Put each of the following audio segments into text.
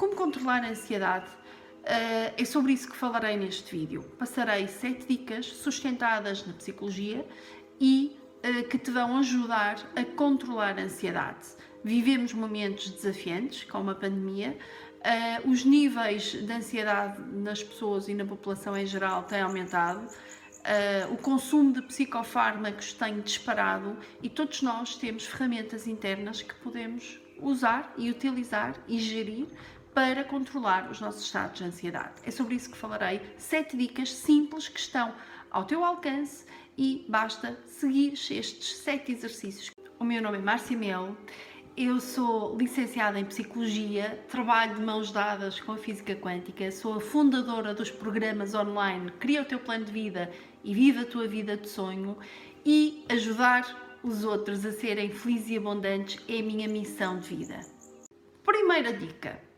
como controlar a ansiedade? Uh, é sobre isso que falarei neste vídeo. Passarei 7 dicas sustentadas na psicologia e uh, que te vão ajudar a controlar a ansiedade. Vivemos momentos desafiantes, como a pandemia, uh, os níveis de ansiedade nas pessoas e na população em geral têm aumentado. Uh, o consumo de psicofármacos tem disparado e todos nós temos ferramentas internas que podemos usar e utilizar e gerir para controlar os nossos estados de ansiedade. É sobre isso que falarei. Sete dicas simples que estão ao teu alcance e basta seguir estes sete exercícios. O meu nome é Márcia Melo. Eu sou licenciada em Psicologia, trabalho de mãos dadas com a Física Quântica, sou a fundadora dos programas online Cria o Teu Plano de Vida e Viva a Tua Vida de Sonho e ajudar os outros a serem felizes e abundantes é a minha missão de vida. Primeira dica: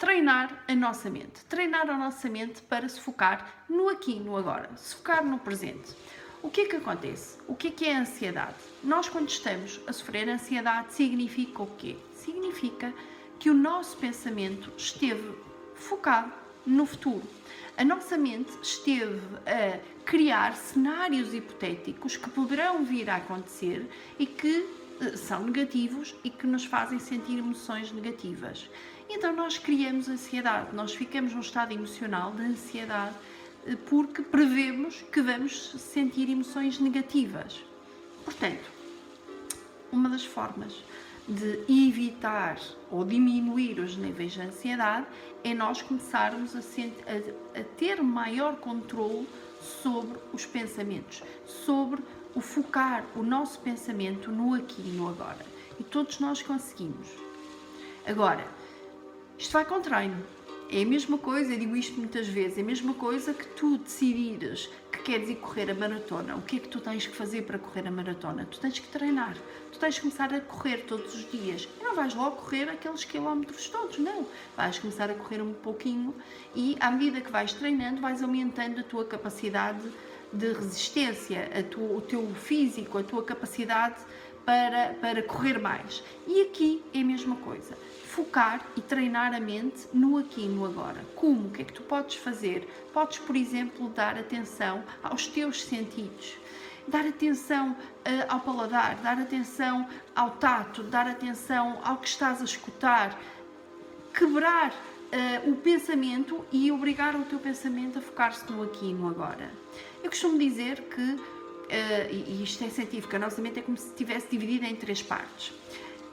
treinar a nossa mente. Treinar a nossa mente para se focar no aqui no agora, se focar no presente. O que é que acontece? O que é que é a ansiedade? Nós, quando estamos a sofrer ansiedade, significa o quê? Significa que o nosso pensamento esteve focado no futuro. A nossa mente esteve a criar cenários hipotéticos que poderão vir a acontecer e que são negativos e que nos fazem sentir emoções negativas. Então nós criamos ansiedade, nós ficamos num estado emocional de ansiedade eh, porque prevemos que vamos sentir emoções negativas. Portanto, uma das formas de evitar ou diminuir os níveis de ansiedade é nós começarmos a, a, a ter maior controle sobre os pensamentos, sobre o focar o nosso pensamento no aqui e no agora. E todos nós conseguimos. Agora, isto vai com treino. É a mesma coisa, eu digo isto muitas vezes, é a mesma coisa que tu decidires que queres ir correr a maratona. O que é que tu tens que fazer para correr a maratona? Tu tens que treinar. Tu tens que começar a correr todos os dias. E não vais logo correr aqueles quilómetros todos, não. Vais começar a correr um pouquinho e à medida que vais treinando, vais aumentando a tua capacidade de resistência, a tu, o teu físico, a tua capacidade para, para correr mais. E aqui é a mesma coisa focar e treinar a mente no aqui e no agora. Como? O que é que tu podes fazer? Podes, por exemplo, dar atenção aos teus sentidos. Dar atenção uh, ao paladar, dar atenção ao tato, dar atenção ao que estás a escutar, quebrar uh, o pensamento e obrigar o teu pensamento a focar-se no aqui e no agora. Eu costumo dizer que, uh, e isto é científico, a nossa mente é como se estivesse dividida em três partes.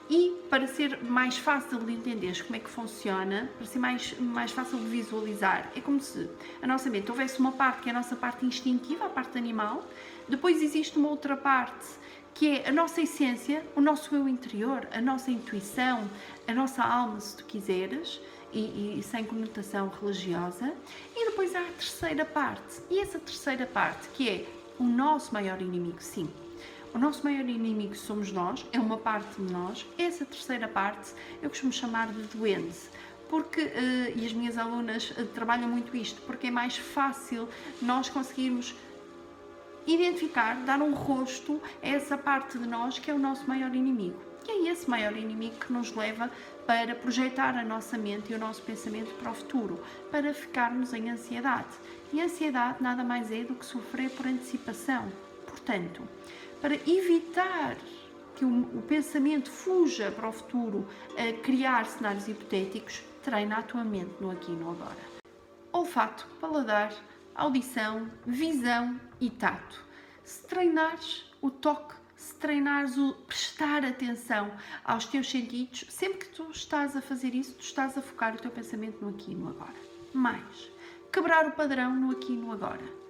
E para ser mais fácil de entender como é que funciona, para ser mais, mais fácil de visualizar, é como se a nossa mente houvesse uma parte que é a nossa parte instintiva, a parte animal, depois existe uma outra parte que é a nossa essência, o nosso eu interior, a nossa intuição, a nossa alma, se tu quiseres, e, e, sem conotação religiosa, e depois há a terceira parte, e essa terceira parte que é o nosso maior inimigo, sim, o nosso maior inimigo somos nós, é uma parte de nós. Essa terceira parte eu costumo chamar de doente, porque, uh, e as minhas alunas uh, trabalham muito isto, porque é mais fácil nós conseguirmos identificar, dar um rosto a essa parte de nós que é o nosso maior inimigo. E é esse maior inimigo que nos leva para projetar a nossa mente e o nosso pensamento para o futuro, para ficarmos em ansiedade. E ansiedade nada mais é do que sofrer por antecipação. Portanto, para evitar que o, o pensamento fuja para o futuro a criar cenários hipotéticos, treina a tua mente no aqui e no agora. Olfato, paladar, audição, visão e tato. Se treinares o toque, se treinares o prestar atenção aos teus sentidos, sempre que tu estás a fazer isso, tu estás a focar o teu pensamento no aqui e no agora. Mais, quebrar o padrão no aqui e no agora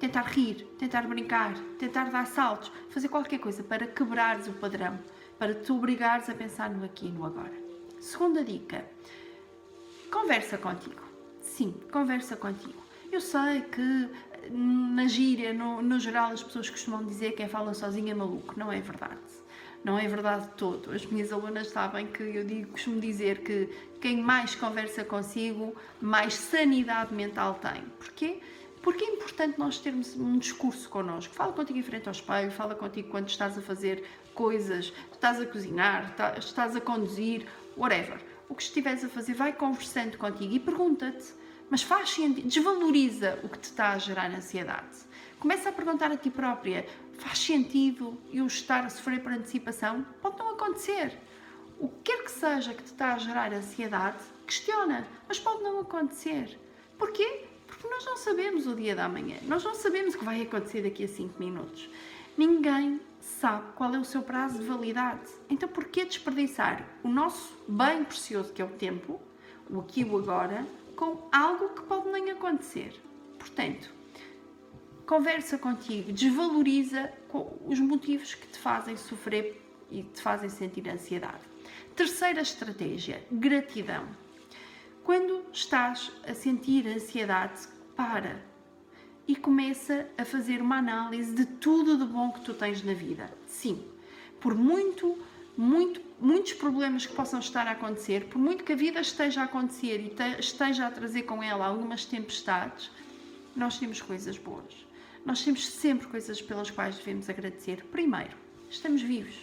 tentar rir, tentar brincar, tentar dar saltos, fazer qualquer coisa para quebrares o padrão, para te obrigares a pensar no aqui e no agora. Segunda dica: conversa contigo. Sim, conversa contigo. Eu sei que na gíria, no, no geral, as pessoas costumam dizer que quem fala sozinho é maluco. Não é verdade. Não é verdade de todo. As minhas alunas sabem que eu digo, costumo dizer que quem mais conversa consigo, mais sanidade mental tem. Porquê? Porque é importante nós termos um discurso connosco. Fala contigo em frente ao espelho, fala contigo quando estás a fazer coisas, estás a cozinhar, estás a conduzir, whatever. o que estiveres a fazer, vai conversando contigo e pergunta-te, mas faz sentido, desvaloriza o que te está a gerar ansiedade. Começa a perguntar a ti própria, faz sentido eu estar a sofrer por antecipação? Pode não acontecer. O que quer que seja que te está a gerar ansiedade, questiona, mas pode não acontecer. Porquê? Porque nós não sabemos o dia da manhã, nós não sabemos o que vai acontecer daqui a 5 minutos. Ninguém sabe qual é o seu prazo de validade. Então, por que desperdiçar o nosso bem precioso que é o tempo, o aqui e o agora, com algo que pode nem acontecer? Portanto, conversa contigo, desvaloriza os motivos que te fazem sofrer e te fazem sentir ansiedade. Terceira estratégia, gratidão. Quando estás a sentir ansiedade, para, e começa a fazer uma análise de tudo de bom que tu tens na vida. Sim, por muito, muito, muitos problemas que possam estar a acontecer, por muito que a vida esteja a acontecer e te, esteja a trazer com ela algumas tempestades, nós temos coisas boas. Nós temos sempre coisas pelas quais devemos agradecer. Primeiro, estamos vivos.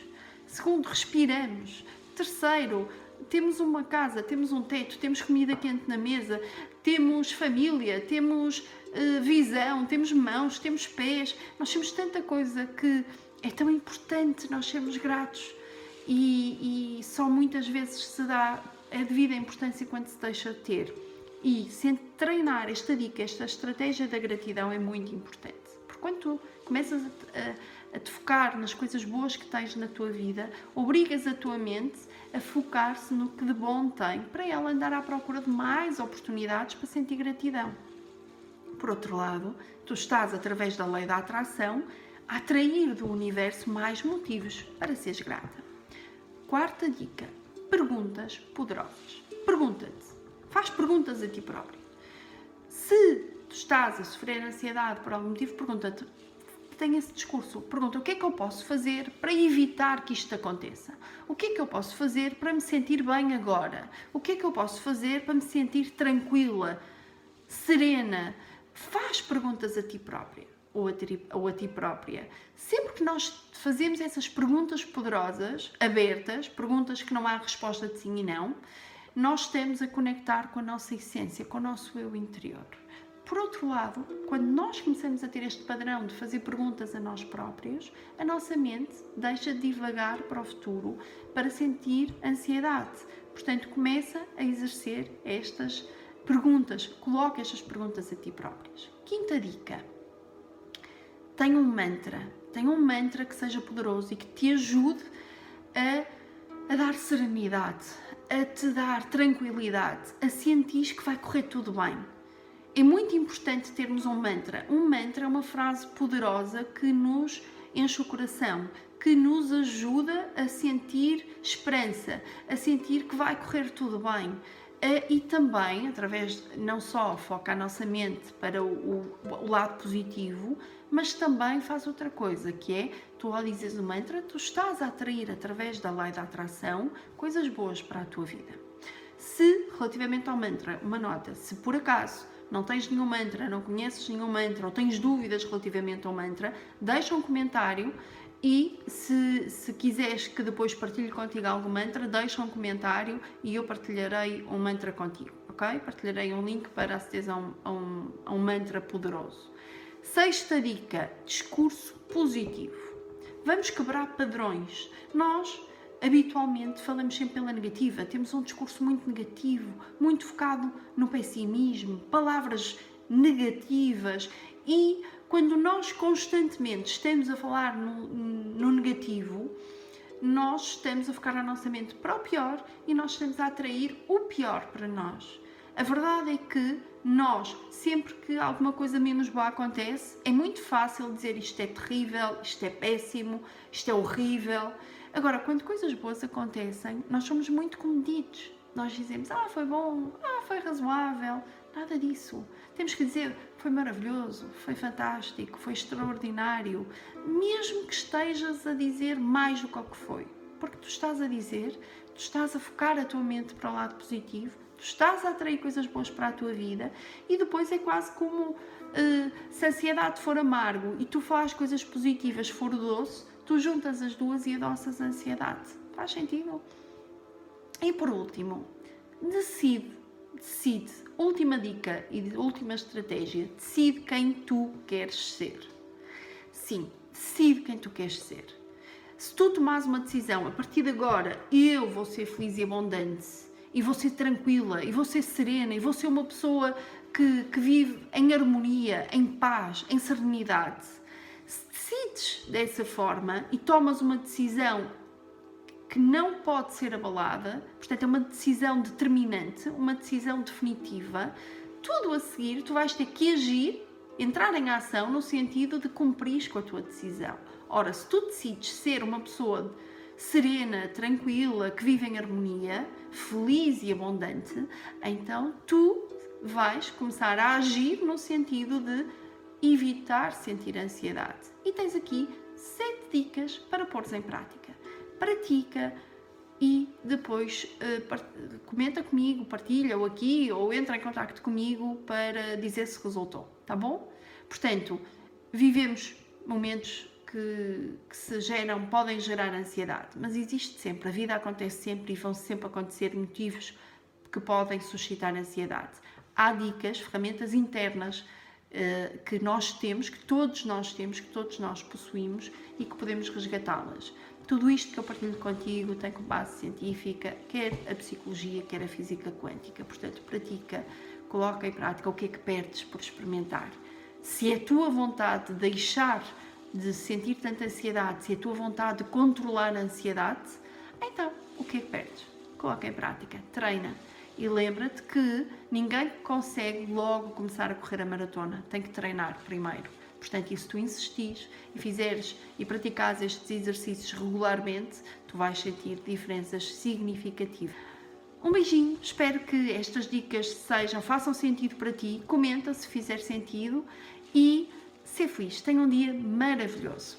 Segundo, respiramos. Terceiro, temos uma casa, temos um teto, temos comida quente na mesa, temos família, temos uh, visão, temos mãos, temos pés, nós temos tanta coisa que é tão importante nós sermos gratos e, e só muitas vezes se dá a devida importância quando se deixa de ter. E sem treinar esta dica, esta estratégia da gratidão é muito importante. Porque quando tu começas a, a a te focar nas coisas boas que tens na tua vida, obrigas a tua mente a focar-se no que de bom tem, para ela andar à procura de mais oportunidades para sentir gratidão. Por outro lado, tu estás, através da lei da atração, a atrair do universo mais motivos para seres grata. Quarta dica: perguntas poderosas. Pergunta-te, faz perguntas a ti próprio. Se tu estás a sofrer ansiedade por algum motivo, pergunta-te tem esse discurso. Pergunta o que é que eu posso fazer para evitar que isto aconteça? O que é que eu posso fazer para me sentir bem agora? O que é que eu posso fazer para me sentir tranquila, serena? Faz perguntas a ti própria ou a ti, ou a ti própria. Sempre que nós fazemos essas perguntas poderosas, abertas, perguntas que não há resposta de sim e não, nós estamos a conectar com a nossa essência, com o nosso eu interior. Por outro lado, quando nós começamos a ter este padrão de fazer perguntas a nós próprios, a nossa mente deixa de divagar para o futuro para sentir ansiedade. Portanto, começa a exercer estas perguntas, coloca estas perguntas a ti próprias. Quinta dica: tenha um mantra, tenha um mantra que seja poderoso e que te ajude a, a dar serenidade, a te dar tranquilidade, a sentir que vai correr tudo bem é muito importante termos um mantra. Um mantra é uma frase poderosa que nos enche o coração, que nos ajuda a sentir esperança, a sentir que vai correr tudo bem. Eh, e também, através, não só foca a nossa mente para o, o, o lado positivo, mas também faz outra coisa, que é, tu ao dizes o mantra, tu estás a atrair, através da lei da atração, coisas boas para a tua vida. Se, relativamente ao mantra, uma nota, se por acaso não tens nenhum mantra, não conheces nenhum mantra ou tens dúvidas relativamente ao mantra, deixa um comentário e se, se quiseres que depois partilhe contigo algum mantra, deixa um comentário e eu partilharei um mantra contigo, ok? Partilharei um link para aceder a um, a um, a um mantra poderoso. Sexta dica: discurso positivo. Vamos quebrar padrões. Nós habitualmente falamos sempre pela negativa, temos um discurso muito negativo, muito focado no pessimismo, palavras negativas e quando nós constantemente estamos a falar no, no negativo, nós estamos a focar a nossa mente para o pior e nós estamos a atrair o pior para nós. A verdade é que nós, sempre que alguma coisa menos boa acontece, é muito fácil dizer isto é terrível, isto é péssimo, isto é horrível. Agora, quando coisas boas acontecem, nós somos muito comedidos. Nós dizemos, ah, foi bom, ah, foi razoável. Nada disso. Temos que dizer, foi maravilhoso, foi fantástico, foi extraordinário. Mesmo que estejas a dizer mais do que o que foi. Porque tu estás a dizer, tu estás a focar a tua mente para o lado positivo, tu estás a atrair coisas boas para a tua vida e depois é quase como uh, se a ansiedade for amargo e tu fazes coisas positivas for doce, tu juntas as duas e adoças a ansiedade. Faz sentido? E por último, decide, decide, última dica e última estratégia, decide quem tu queres ser. Sim, decide quem tu queres ser. Se tu tomares uma decisão, a partir de agora eu vou ser feliz e abundante, e vou ser tranquila, e vou ser serena, e vou ser uma pessoa que, que vive em harmonia, em paz, em serenidade. Se decides dessa forma e tomas uma decisão que não pode ser abalada, portanto, é uma decisão determinante, uma decisão definitiva, tudo a seguir tu vais ter que agir, entrar em ação no sentido de cumprir com a tua decisão. Ora, se tu decides ser uma pessoa serena, tranquila, que vive em harmonia, feliz e abundante, então tu vais começar a agir no sentido de evitar sentir ansiedade. E tens aqui sete dicas para pôres em prática. Pratica e depois uh, comenta comigo, partilha ou aqui ou entra em contato comigo para dizer se resultou, tá bom? Portanto, vivemos momentos que, que, se geram, podem gerar ansiedade, mas existe sempre, a vida acontece sempre e vão sempre acontecer motivos que podem suscitar ansiedade. Há dicas, ferramentas internas uh, que nós temos, que todos nós temos, que todos nós possuímos e que podemos resgatá-las. Tudo isto que eu partilho contigo tem como base científica, quer a psicologia, quer a física quântica. Portanto, pratica, coloca em prática o que é que perdes por experimentar. Se é a tua vontade de deixar de sentir tanta ansiedade, se é a tua vontade de controlar a ansiedade, então o que é que perdes? Coloca em prática, treina. E lembra-te que ninguém consegue logo começar a correr a maratona, tem que treinar primeiro. Portanto, e se tu insistires e fizeres e praticares estes exercícios regularmente, tu vais sentir diferenças significativas. Um beijinho, espero que estas dicas sejam, façam sentido para ti. Comenta se fizer sentido e ser feliz. Tenha um dia maravilhoso.